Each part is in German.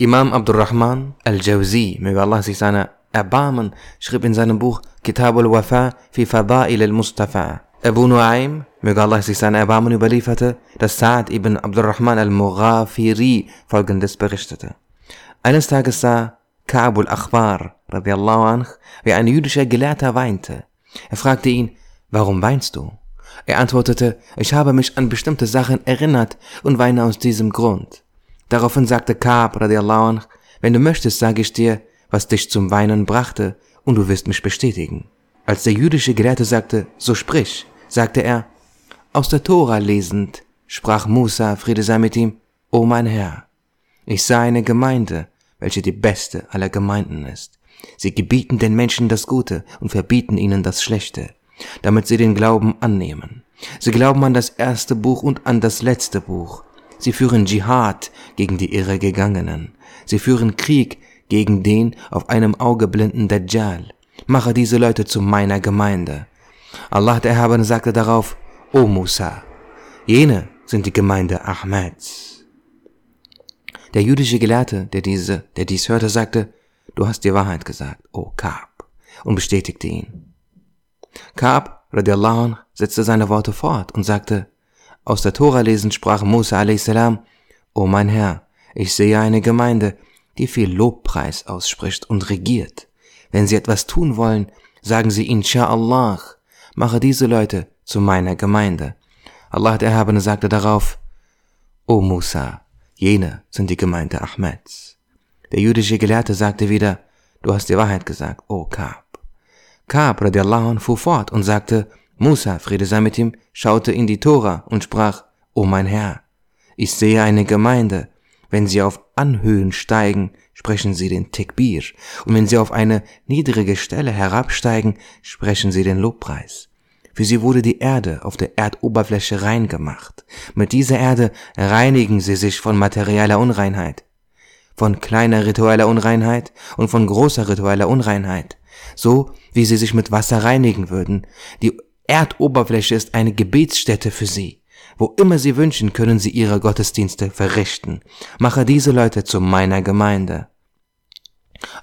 Imam Abdurrahman al-Jawzi, möge Allah sich seiner erbarmen, schrieb in seinem Buch Kitab al-Wafa fi Fada'il al-Mustafa. Abu Nuaym, möge Allah sich seiner erbarmen, überlieferte, dass Sa'ad ibn Abdurrahman al-Mughafiri folgendes berichtete. Eines Tages sah Ka'b al-Akhbar, radiallahu anh, wie ein jüdischer Gelehrter weinte. Er fragte ihn, warum weinst du? Er antwortete, ich habe mich an bestimmte Sachen erinnert und weine aus diesem Grund. Daraufhin sagte Kaab, radiallahu anh, wenn du möchtest, sage ich dir, was dich zum Weinen brachte, und du wirst mich bestätigen. Als der jüdische Gelehrte sagte, so sprich, sagte er, aus der Tora lesend, sprach Musa, Friede sei mit ihm, O mein Herr, ich sah eine Gemeinde, welche die beste aller Gemeinden ist. Sie gebieten den Menschen das Gute und verbieten ihnen das Schlechte damit sie den Glauben annehmen. Sie glauben an das erste Buch und an das letzte Buch. Sie führen Dschihad gegen die Irregegangenen. Sie führen Krieg gegen den auf einem Auge blinden Dajjal. Mache diese Leute zu meiner Gemeinde. Allah der Erhabene sagte darauf, O Musa, jene sind die Gemeinde Ahmeds. Der jüdische Gelehrte, der diese, der dies hörte, sagte, du hast die Wahrheit gesagt, O Kab, und bestätigte ihn. Kaab radiallahu anh, setzte seine Worte fort und sagte, aus der Tora lesen sprach Musa a.s., O mein Herr, ich sehe eine Gemeinde, die viel Lobpreis ausspricht und regiert. Wenn sie etwas tun wollen, sagen sie Insha'Allah, mache diese Leute zu meiner Gemeinde. Allah der Erhabene sagte darauf, O Musa, jene sind die Gemeinde Ahmeds. Der jüdische Gelehrte sagte wieder, du hast die Wahrheit gesagt, O Kaab. Kaab radiallahu anh fuhr fort und sagte, Musa, Friede sei mit ihm, schaute in die Tora und sprach, O mein Herr, ich sehe eine Gemeinde, wenn sie auf Anhöhen steigen, sprechen sie den Tekbir, und wenn sie auf eine niedrige Stelle herabsteigen, sprechen sie den Lobpreis. Für sie wurde die Erde auf der Erdoberfläche rein gemacht. Mit dieser Erde reinigen sie sich von materieller Unreinheit, von kleiner ritueller Unreinheit und von großer ritueller Unreinheit so wie sie sich mit Wasser reinigen würden. Die Erdoberfläche ist eine Gebetsstätte für sie. Wo immer sie wünschen, können sie ihre Gottesdienste verrichten. Mache diese Leute zu meiner Gemeinde.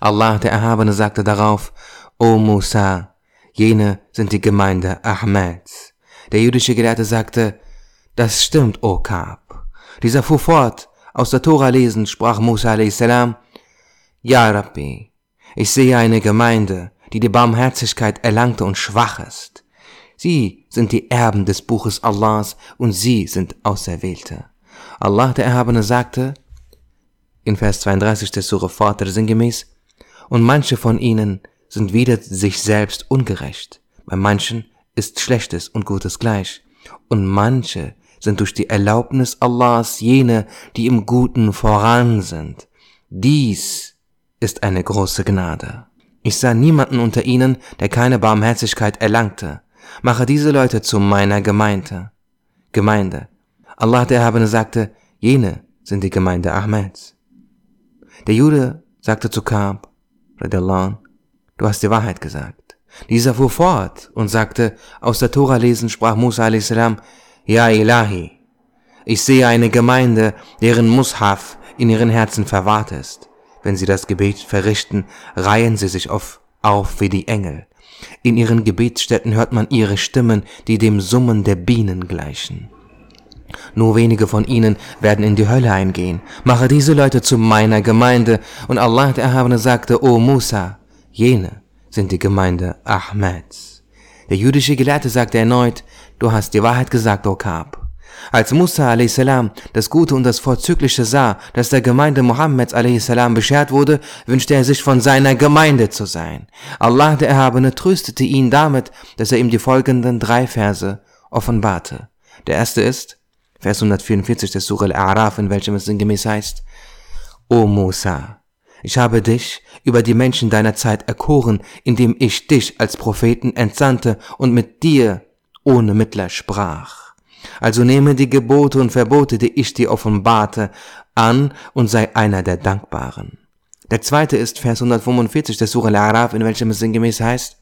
Allah der Erhabene sagte darauf, O Musa, jene sind die Gemeinde Ahmeds. Der jüdische Gelehrte sagte, das stimmt, O Kab. Dieser fuhr fort, aus der Tora lesend, sprach Musa a.s. Ja, Rabbi, ich sehe eine Gemeinde, die die Barmherzigkeit erlangte und schwach ist. Sie sind die Erben des Buches Allahs und sie sind Auserwählte. Allah der Erhabene sagte in Vers 32 des Surah Vater sinngemäß, und manche von ihnen sind wieder sich selbst ungerecht. Bei manchen ist Schlechtes und Gutes gleich. Und manche sind durch die Erlaubnis Allahs jene, die im Guten voran sind. Dies ist eine große Gnade. Ich sah niemanden unter ihnen, der keine Barmherzigkeit erlangte. Mache diese Leute zu meiner Gemeinde. Gemeinde. Allah der Erhabene sagte, jene sind die Gemeinde Ahmeds. Der Jude sagte zu Kab, du hast die Wahrheit gesagt. Dieser fuhr fort und sagte, aus der Tora lesen sprach Musa a.s. Ja Ilahi, ich sehe eine Gemeinde, deren Mushaf in ihren Herzen verwahrt ist. Wenn sie das Gebet verrichten, reihen sie sich auf, auf wie die Engel. In ihren Gebetsstätten hört man ihre Stimmen, die dem Summen der Bienen gleichen. Nur wenige von ihnen werden in die Hölle eingehen. Mache diese Leute zu meiner Gemeinde. Und Allah der Erhabene sagte, O Musa, jene sind die Gemeinde Ahmeds. Der jüdische Gelehrte sagte erneut, du hast die Wahrheit gesagt, O Kab. Als Musa a.s. das Gute und das Vorzügliche sah, das der Gemeinde Mohammeds a.s. beschert wurde, wünschte er sich von seiner Gemeinde zu sein. Allah der Erhabene tröstete ihn damit, dass er ihm die folgenden drei Verse offenbarte. Der erste ist, Vers 144 des Surah Al-A'raf, in welchem es sinngemäß heißt, O Musa, ich habe dich über die Menschen deiner Zeit erkoren, indem ich dich als Propheten entsandte und mit dir ohne Mittler sprach. Also nehme die Gebote und Verbote, die ich dir offenbarte, an und sei einer der Dankbaren. Der zweite ist Vers 145 der Surah Al-Araf, in welchem es sinngemäß heißt,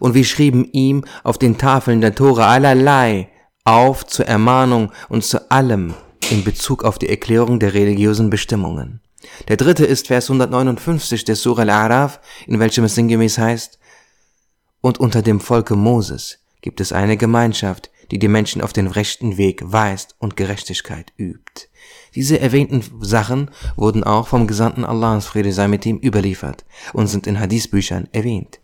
und wir schrieben ihm auf den Tafeln der Tora allerlei auf zur Ermahnung und zu allem in Bezug auf die Erklärung der religiösen Bestimmungen. Der dritte ist Vers 159 des Surah Al-A'raf, in welchem es sinngemäß heißt, und unter dem Volke Moses gibt es eine Gemeinschaft, die die Menschen auf den rechten Weg weist und Gerechtigkeit übt. Diese erwähnten Sachen wurden auch vom Gesandten Allahs Friede sei mit ihm überliefert und sind in Hadithbüchern erwähnt.